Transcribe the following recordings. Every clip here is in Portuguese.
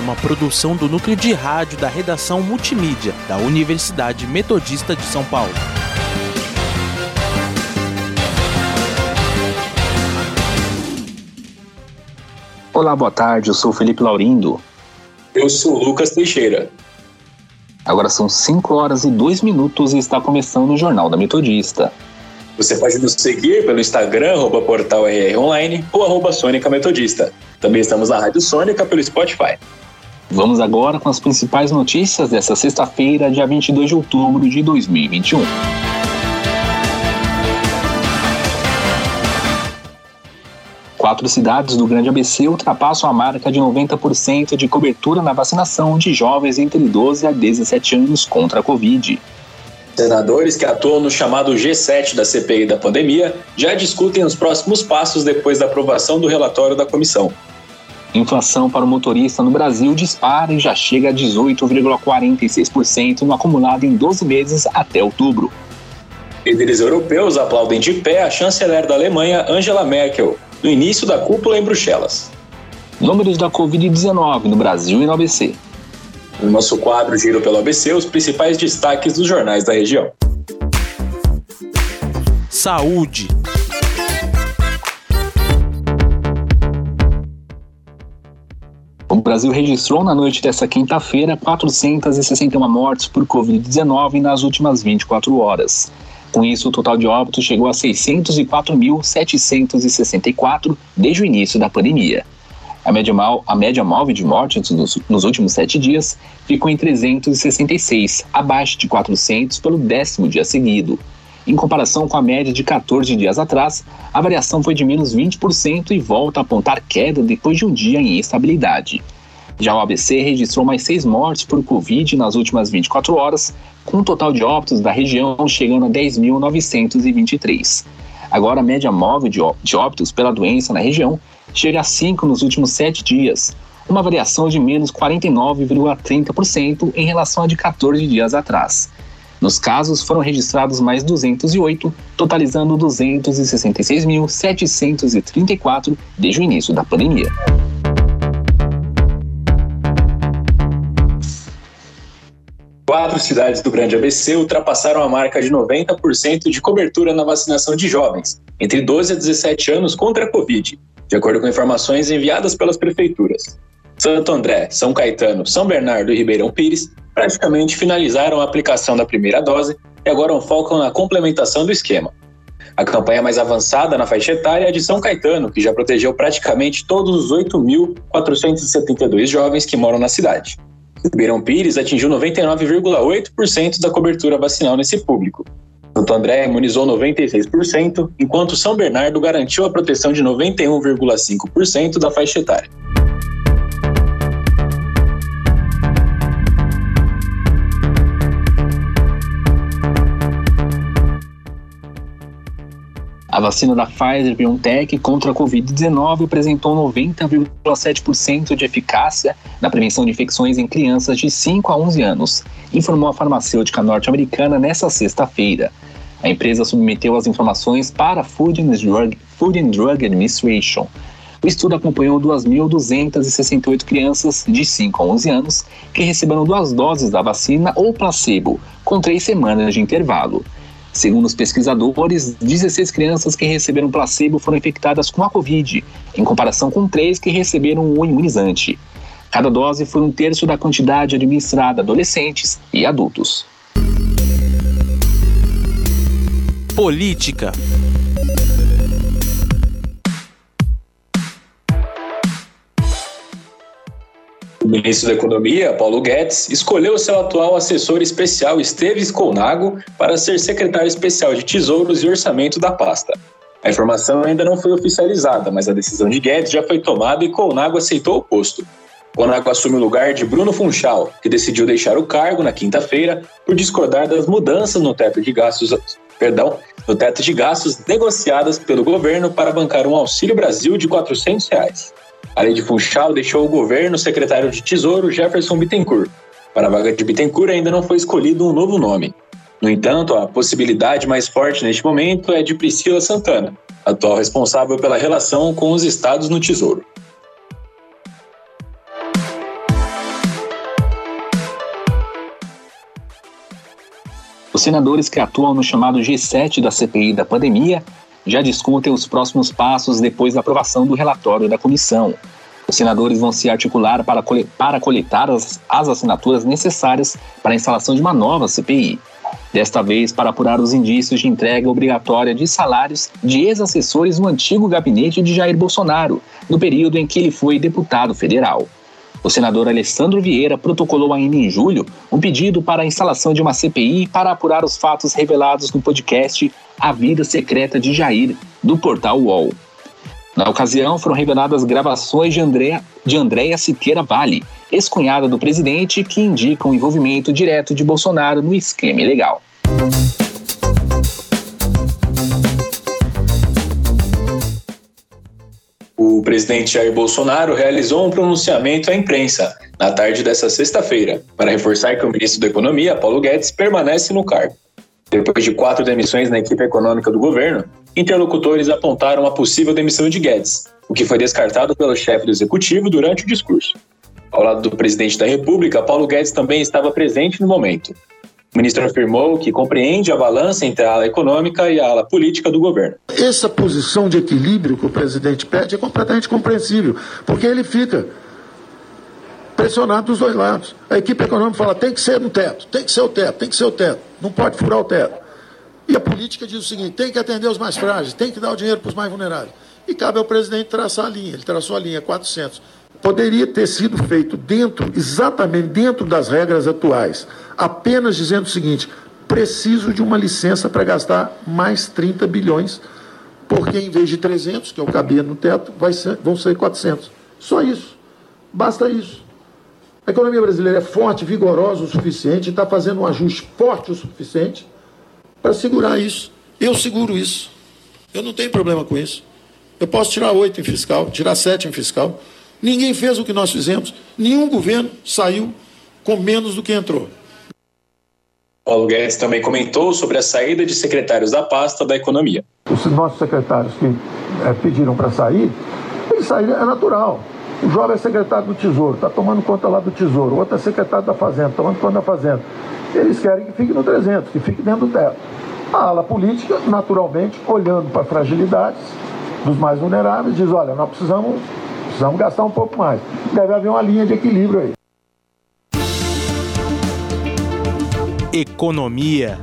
uma produção do núcleo de rádio da redação multimídia da Universidade Metodista de São Paulo. Olá, boa tarde. Eu sou Felipe Laurindo. Eu sou Lucas Teixeira. Agora são 5 horas e 2 minutos e está começando o Jornal da Metodista. Você pode nos seguir pelo Instagram, arroba portal RR Online ou arroba Sônica Metodista. Também estamos na Rádio Sônica pelo Spotify. Vamos agora com as principais notícias dessa sexta-feira, dia 22 de outubro de 2021. Quatro cidades do Grande ABC ultrapassam a marca de 90% de cobertura na vacinação de jovens entre 12 a 17 anos contra a Covid. Senadores que atuam no chamado G7 da CPI da pandemia já discutem os próximos passos depois da aprovação do relatório da comissão. Inflação para o motorista no Brasil dispara e já chega a 18,46% no acumulado em 12 meses até outubro. Líderes europeus aplaudem de pé a chanceler da Alemanha, Angela Merkel, no início da cúpula em Bruxelas. Números da Covid-19 no Brasil e no ABC. No nosso quadro Giro pelo ABC, os principais destaques dos jornais da região. Saúde. Brasil registrou na noite desta quinta-feira 461 mortes por Covid-19 nas últimas 24 horas. Com isso, o total de óbitos chegou a 604.764 desde o início da pandemia. A média, mal, a média móvel de mortes nos, nos últimos sete dias ficou em 366, abaixo de 400 pelo décimo dia seguido. Em comparação com a média de 14 dias atrás, a variação foi de menos 20% e volta a apontar queda depois de um dia em estabilidade. Já o ABC registrou mais seis mortes por Covid nas últimas 24 horas, com o um total de óbitos da região chegando a 10.923. Agora, a média móvel de óbitos pela doença na região chega a 5 nos últimos 7 dias, uma variação de menos 49,30% em relação a de 14 dias atrás. Nos casos, foram registrados mais 208, totalizando 266.734 desde o início da pandemia. Quatro cidades do Grande ABC ultrapassaram a marca de 90% de cobertura na vacinação de jovens, entre 12 a 17 anos contra a Covid, de acordo com informações enviadas pelas prefeituras. Santo André, São Caetano, São Bernardo e Ribeirão Pires praticamente finalizaram a aplicação da primeira dose e agora focam na complementação do esquema. A campanha mais avançada na faixa etária é a de São Caetano, que já protegeu praticamente todos os 8.472 jovens que moram na cidade. Ribeirão Pires atingiu 99,8% da cobertura vacinal nesse público, Santo André imunizou 96%, enquanto São Bernardo garantiu a proteção de 91,5% da faixa etária. A vacina da Pfizer BioNTech contra a Covid-19 apresentou 90,7% de eficácia na prevenção de infecções em crianças de 5 a 11 anos, informou a farmacêutica norte-americana nesta sexta-feira. A empresa submeteu as informações para a Food and Drug, Food and Drug Administration. O estudo acompanhou 2.268 crianças de 5 a 11 anos que receberam duas doses da vacina ou placebo, com três semanas de intervalo. Segundo os pesquisadores, 16 crianças que receberam placebo foram infectadas com a Covid, em comparação com três que receberam o imunizante. Cada dose foi um terço da quantidade administrada a adolescentes e adultos. Política. Ministro da Economia, Paulo Guedes, escolheu seu atual assessor especial Esteves Colnago para ser secretário especial de Tesouros e Orçamento da pasta. A informação ainda não foi oficializada, mas a decisão de Guedes já foi tomada e Colnago aceitou o posto. Monaco assume o lugar de Bruno Funchal, que decidiu deixar o cargo na quinta-feira por discordar das mudanças no teto de gastos, perdão, no teto de gastos negociadas pelo governo para bancar um Auxílio Brasil de 400 reais. A lei de Funchal deixou o governo o secretário de Tesouro Jefferson Bittencourt. Para a vaga de Bittencourt ainda não foi escolhido um novo nome. No entanto, a possibilidade mais forte neste momento é de Priscila Santana, atual responsável pela relação com os estados no Tesouro. Os senadores que atuam no chamado G7 da CPI da pandemia já discutem os próximos passos depois da aprovação do relatório da comissão. Os senadores vão se articular para, para coletar as, as assinaturas necessárias para a instalação de uma nova CPI. Desta vez, para apurar os indícios de entrega obrigatória de salários de ex-assessores no antigo gabinete de Jair Bolsonaro, no período em que ele foi deputado federal. O senador Alessandro Vieira protocolou ainda em julho um pedido para a instalação de uma CPI para apurar os fatos revelados no podcast A Vida Secreta de Jair, do portal UOL. Na ocasião, foram reveladas gravações de Andréa, de Andréa Siqueira Vale, ex-cunhada do presidente, que indicam o envolvimento direto de Bolsonaro no esquema ilegal. O presidente Jair Bolsonaro realizou um pronunciamento à imprensa na tarde desta sexta-feira para reforçar que o ministro da Economia, Paulo Guedes, permanece no cargo. Depois de quatro demissões na equipe econômica do governo, interlocutores apontaram a possível demissão de Guedes, o que foi descartado pelo chefe do executivo durante o discurso. Ao lado do presidente da República, Paulo Guedes também estava presente no momento. O ministro afirmou que compreende a balança entre a ala econômica e a ala política do governo. Essa posição de equilíbrio que o presidente pede é completamente compreensível, porque ele fica pressionado dos dois lados. A equipe econômica fala: tem que ser no teto, tem que ser o teto, tem que ser o teto, não pode furar o teto. E a política diz o seguinte: tem que atender os mais frágeis, tem que dar o dinheiro para os mais vulneráveis. E cabe ao presidente traçar a linha. Ele traçou a linha 400 poderia ter sido feito dentro, exatamente dentro das regras atuais, apenas dizendo o seguinte: preciso de uma licença para gastar mais 30 bilhões, porque em vez de 300, que eu cabia no teto, ser, vão ser 400. Só isso. Basta isso. A economia brasileira é forte, vigorosa o suficiente, está fazendo um ajuste forte o suficiente para segurar isso. Eu seguro isso. Eu não tenho problema com isso. Eu posso tirar oito em fiscal, tirar sete em fiscal. Ninguém fez o que nós fizemos. Nenhum governo saiu com menos do que entrou. Paulo Guedes também comentou sobre a saída de secretários da pasta da economia. Os nossos secretários que é, pediram para sair, eles saíram, é natural. O jovem é secretário do Tesouro, está tomando conta lá do Tesouro. O outro é secretário da Fazenda, tomando conta da Fazenda. Eles querem que fique no 300, que fique dentro do teto. A ala política, naturalmente, olhando para fragilidades dos mais vulneráveis, diz: olha, nós precisamos Precisamos gastar um pouco mais. Deve haver uma linha de equilíbrio aí. Economia.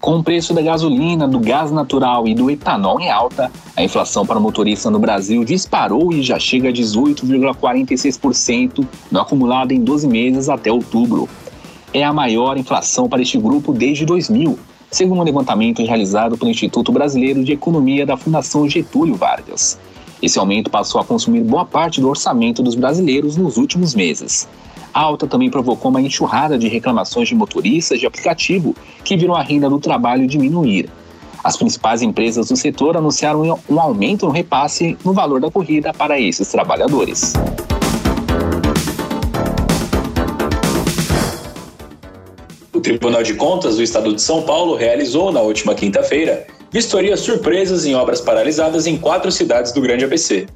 Com o preço da gasolina, do gás natural e do etanol em alta, a inflação para motorista no Brasil disparou e já chega a 18,46% no acumulado em 12 meses até outubro. É a maior inflação para este grupo desde 2000, segundo um levantamento realizado pelo Instituto Brasileiro de Economia da Fundação Getúlio Vargas. Esse aumento passou a consumir boa parte do orçamento dos brasileiros nos últimos meses. A alta também provocou uma enxurrada de reclamações de motoristas de aplicativo que viram a renda do trabalho diminuir. As principais empresas do setor anunciaram um aumento no repasse no valor da corrida para esses trabalhadores. O Tribunal de Contas do Estado de São Paulo realizou na última quinta-feira vistorias surpresas em obras paralisadas em quatro cidades do Grande ABC.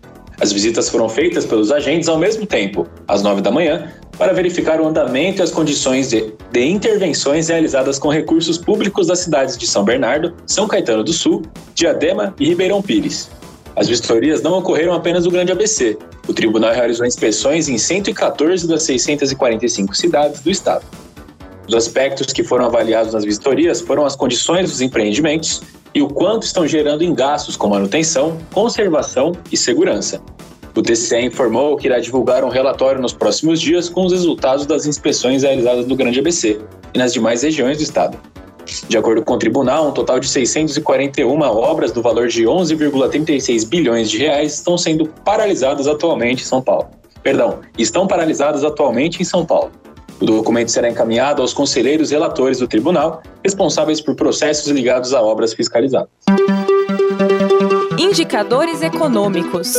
As visitas foram feitas pelos agentes ao mesmo tempo, às nove da manhã, para verificar o andamento e as condições de, de intervenções realizadas com recursos públicos das cidades de São Bernardo, São Caetano do Sul, Diadema e Ribeirão Pires. As vistorias não ocorreram apenas no Grande ABC. O tribunal realizou inspeções em 114 das 645 cidades do estado. Os aspectos que foram avaliados nas vistorias foram as condições dos empreendimentos e o quanto estão gerando em gastos com manutenção, conservação e segurança. O TCE informou que irá divulgar um relatório nos próximos dias com os resultados das inspeções realizadas no Grande ABC e nas demais regiões do estado. De acordo com o tribunal, um total de 641 obras do valor de 11,36 bilhões de reais estão sendo paralisadas atualmente em São Paulo. Perdão, estão paralisadas atualmente em São Paulo. O documento será encaminhado aos conselheiros relatores do tribunal, responsáveis por processos ligados a obras fiscalizadas. Indicadores econômicos.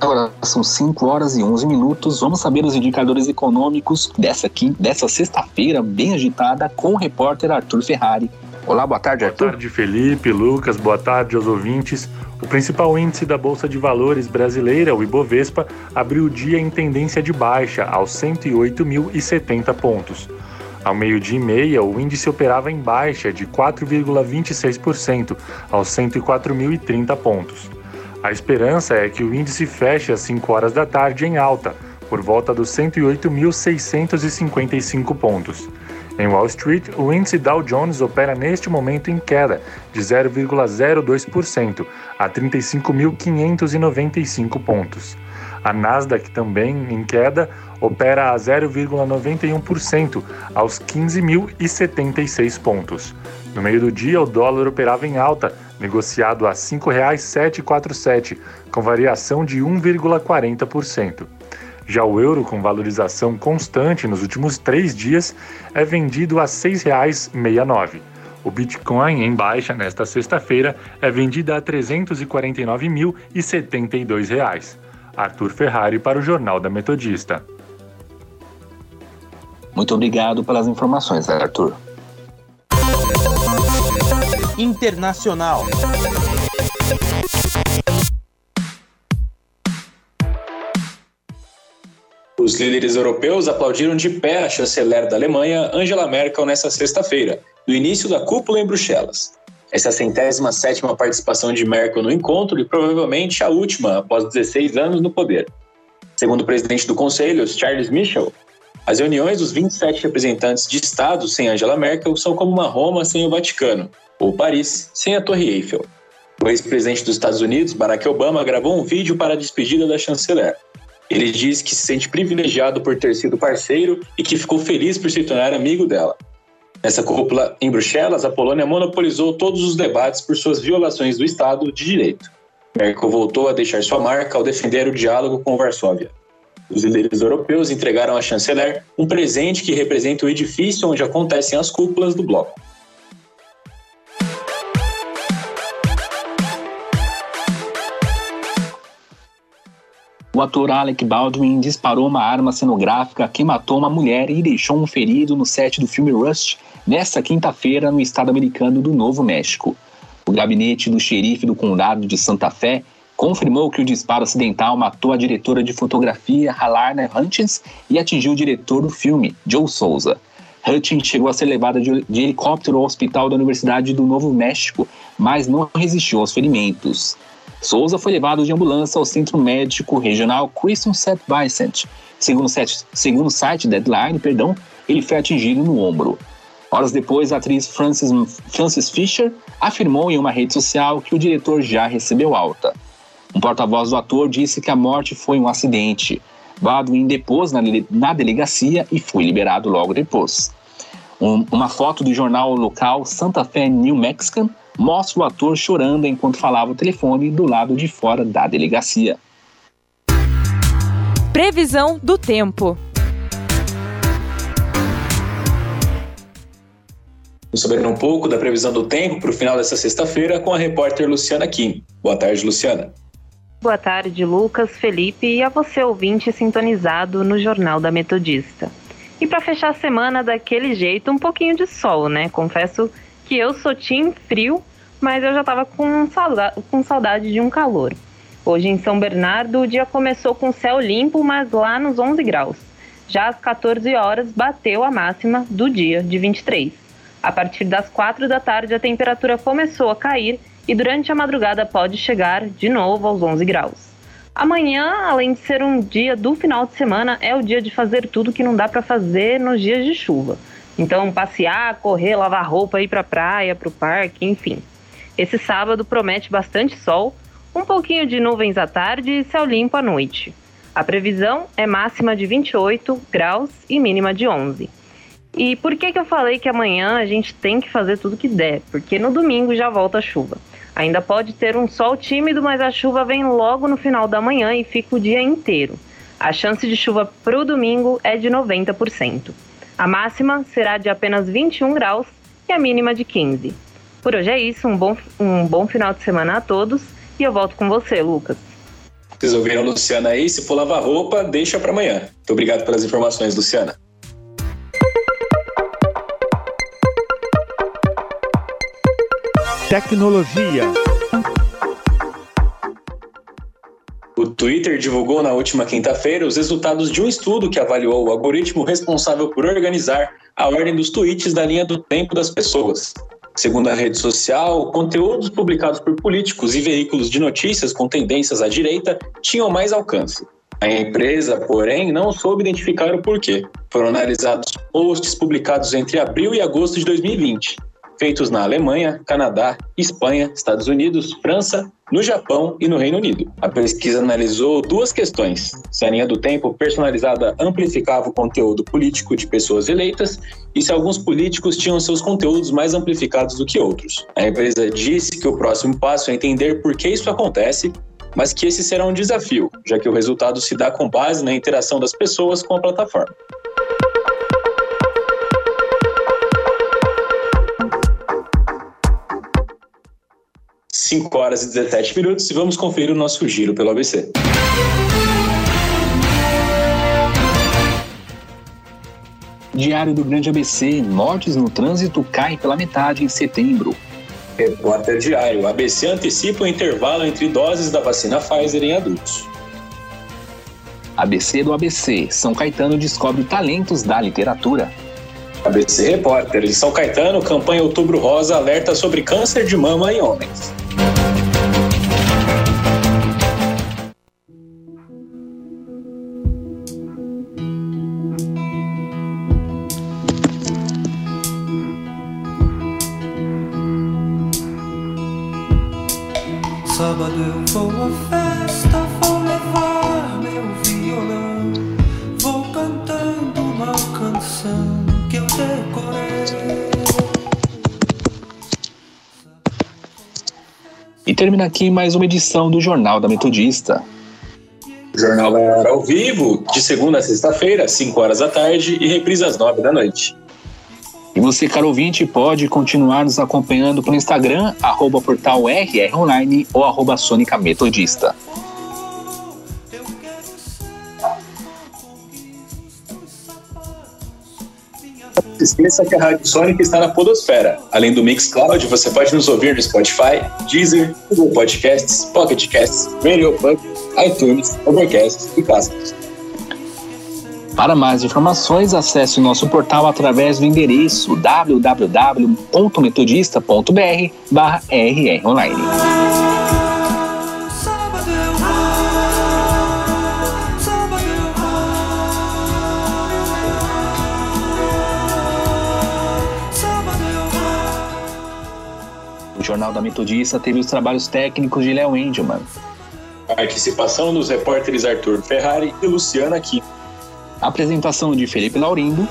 Agora são 5 horas e 11 minutos. Vamos saber os indicadores econômicos dessa, dessa sexta-feira, bem agitada, com o repórter Arthur Ferrari. Olá, boa tarde, Arthur. Boa tarde, Felipe, Lucas, boa tarde aos ouvintes. O principal índice da Bolsa de Valores brasileira, o Ibovespa, abriu o dia em tendência de baixa, aos 108.070 pontos. Ao meio-dia e meia, o índice operava em baixa de 4,26%, aos 104.030 pontos. A esperança é que o índice feche às 5 horas da tarde em alta, por volta dos 108.655 pontos. Em Wall Street, o índice Dow Jones opera neste momento em queda de 0,02% a 35.595 pontos. A Nasdaq, também em queda, opera a 0,91% aos 15.076 pontos. No meio do dia, o dólar operava em alta, negociado a R$ 5,747, com variação de 1,40%. Já o euro, com valorização constante nos últimos três dias, é vendido a R$ 6,69. O Bitcoin, em baixa nesta sexta-feira, é vendido a R$ 349.072. Arthur Ferrari para o Jornal da Metodista. Muito obrigado pelas informações, Arthur. Internacional. Os líderes europeus aplaudiram de pé a chanceler da Alemanha, Angela Merkel, nesta sexta-feira, no início da cúpula em Bruxelas. Essa é a centésima sétima participação de Merkel no encontro e provavelmente a última após 16 anos no poder. Segundo o presidente do Conselho, Charles Michel, as reuniões dos 27 representantes de Estados sem Angela Merkel são como uma Roma sem o Vaticano, ou Paris sem a Torre Eiffel. O ex-presidente dos Estados Unidos, Barack Obama, gravou um vídeo para a despedida da chanceler. Ele diz que se sente privilegiado por ter sido parceiro e que ficou feliz por se tornar amigo dela. Nessa cúpula em Bruxelas, a Polônia monopolizou todos os debates por suas violações do Estado de Direito. Merkel voltou a deixar sua marca ao defender o diálogo com Varsóvia. Os líderes europeus entregaram à chanceler um presente que representa o edifício onde acontecem as cúpulas do bloco. O ator Alec Baldwin disparou uma arma cenográfica que matou uma mulher e deixou um ferido no set do filme Rust nesta quinta-feira no estado americano do Novo México. O gabinete do xerife do condado de Santa Fé confirmou que o disparo acidental matou a diretora de fotografia Halarna Hutchins e atingiu o diretor do filme, Joe Souza. Hutchins chegou a ser levada de, de helicóptero ao hospital da Universidade do Novo México, mas não resistiu aos ferimentos. Souza foi levado de ambulância ao Centro Médico Regional Christian St. Vincent. Segundo, segundo o site Deadline, perdão, ele foi atingido no ombro. Horas depois, a atriz Frances, Frances Fisher afirmou em uma rede social que o diretor já recebeu alta. Um porta-voz do ator disse que a morte foi um acidente. Baldwin depôs na, na delegacia e foi liberado logo depois. Um, uma foto do jornal local Santa Fe New Mexican mostra o ator chorando enquanto falava o telefone do lado de fora da delegacia. Previsão do tempo. Vamos saber um pouco da previsão do tempo para o final dessa sexta-feira com a repórter Luciana Kim. Boa tarde, Luciana. Boa tarde, Lucas, Felipe e a você ouvinte sintonizado no Jornal da Metodista. E para fechar a semana daquele jeito, um pouquinho de sol, né? Confesso que eu sou frio, mas eu já estava com com saudade de um calor. Hoje em São Bernardo, o dia começou com céu limpo, mas lá nos 11 graus. Já às 14 horas, bateu a máxima do dia, de 23. A partir das 4 da tarde, a temperatura começou a cair e durante a madrugada pode chegar de novo aos 11 graus. Amanhã, além de ser um dia do final de semana, é o dia de fazer tudo que não dá para fazer nos dias de chuva. Então, passear, correr, lavar roupa, ir para a praia, para o parque, enfim. Esse sábado promete bastante sol, um pouquinho de nuvens à tarde e céu limpo à noite. A previsão é máxima de 28 graus e mínima de 11. E por que, que eu falei que amanhã a gente tem que fazer tudo que der? Porque no domingo já volta a chuva. Ainda pode ter um sol tímido, mas a chuva vem logo no final da manhã e fica o dia inteiro. A chance de chuva para o domingo é de 90%. A máxima será de apenas 21 graus e a mínima de 15. Por hoje é isso, um bom, um bom final de semana a todos e eu volto com você, Lucas. Vocês ouviram a Luciana aí? Se for lavar roupa, deixa para amanhã. Muito obrigado pelas informações, Luciana. Tecnologia. Twitter divulgou na última quinta-feira os resultados de um estudo que avaliou o algoritmo responsável por organizar a ordem dos tweets da linha do tempo das pessoas. Segundo a rede social, conteúdos publicados por políticos e veículos de notícias com tendências à direita tinham mais alcance. A empresa, porém, não soube identificar o porquê. Foram analisados posts publicados entre abril e agosto de 2020, feitos na Alemanha, Canadá, Espanha, Estados Unidos, França, no Japão e no Reino Unido. A pesquisa analisou duas questões: se a linha do tempo personalizada amplificava o conteúdo político de pessoas eleitas e se alguns políticos tinham seus conteúdos mais amplificados do que outros. A empresa disse que o próximo passo é entender por que isso acontece mas que esse será um desafio, já que o resultado se dá com base na interação das pessoas com a plataforma. 5 horas e 17 minutos e vamos conferir o nosso giro pelo ABC. Diário do Grande ABC: mortes no trânsito caem pela metade em setembro. Repórter Diário: ABC antecipa o intervalo entre doses da vacina Pfizer em adultos. ABC do ABC: São Caetano descobre talentos da literatura. ABC Repórter: de São Caetano, campanha Outubro Rosa alerta sobre câncer de mama em homens. Termina aqui mais uma edição do Jornal da Metodista. O jornal vai ao vivo, de segunda a sexta-feira, 5 horas da tarde, e reprisa às 9 da noite. E você, caro ouvinte, pode continuar nos acompanhando pelo Instagram, arroba portal RR ou arroba Sônica Metodista. Esqueça que a Rádio Sônica está na Podosfera. Além do Mixcloud, você pode nos ouvir no Spotify, Deezer, Google Podcasts, Pocket Casts, Radio Pub, iTunes, Overcast e Castbox. Para mais informações, acesse o nosso portal através do endereço www.metodista.br Jornal da Metodista teve os trabalhos técnicos de Léo Engelman. Participação dos repórteres Arthur Ferrari e Luciana Kim Apresentação de Felipe Laurindo.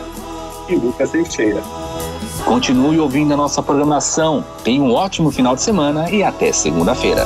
e Lucas Teixeira. Continue ouvindo a nossa programação. Tenha um ótimo final de semana e até segunda-feira.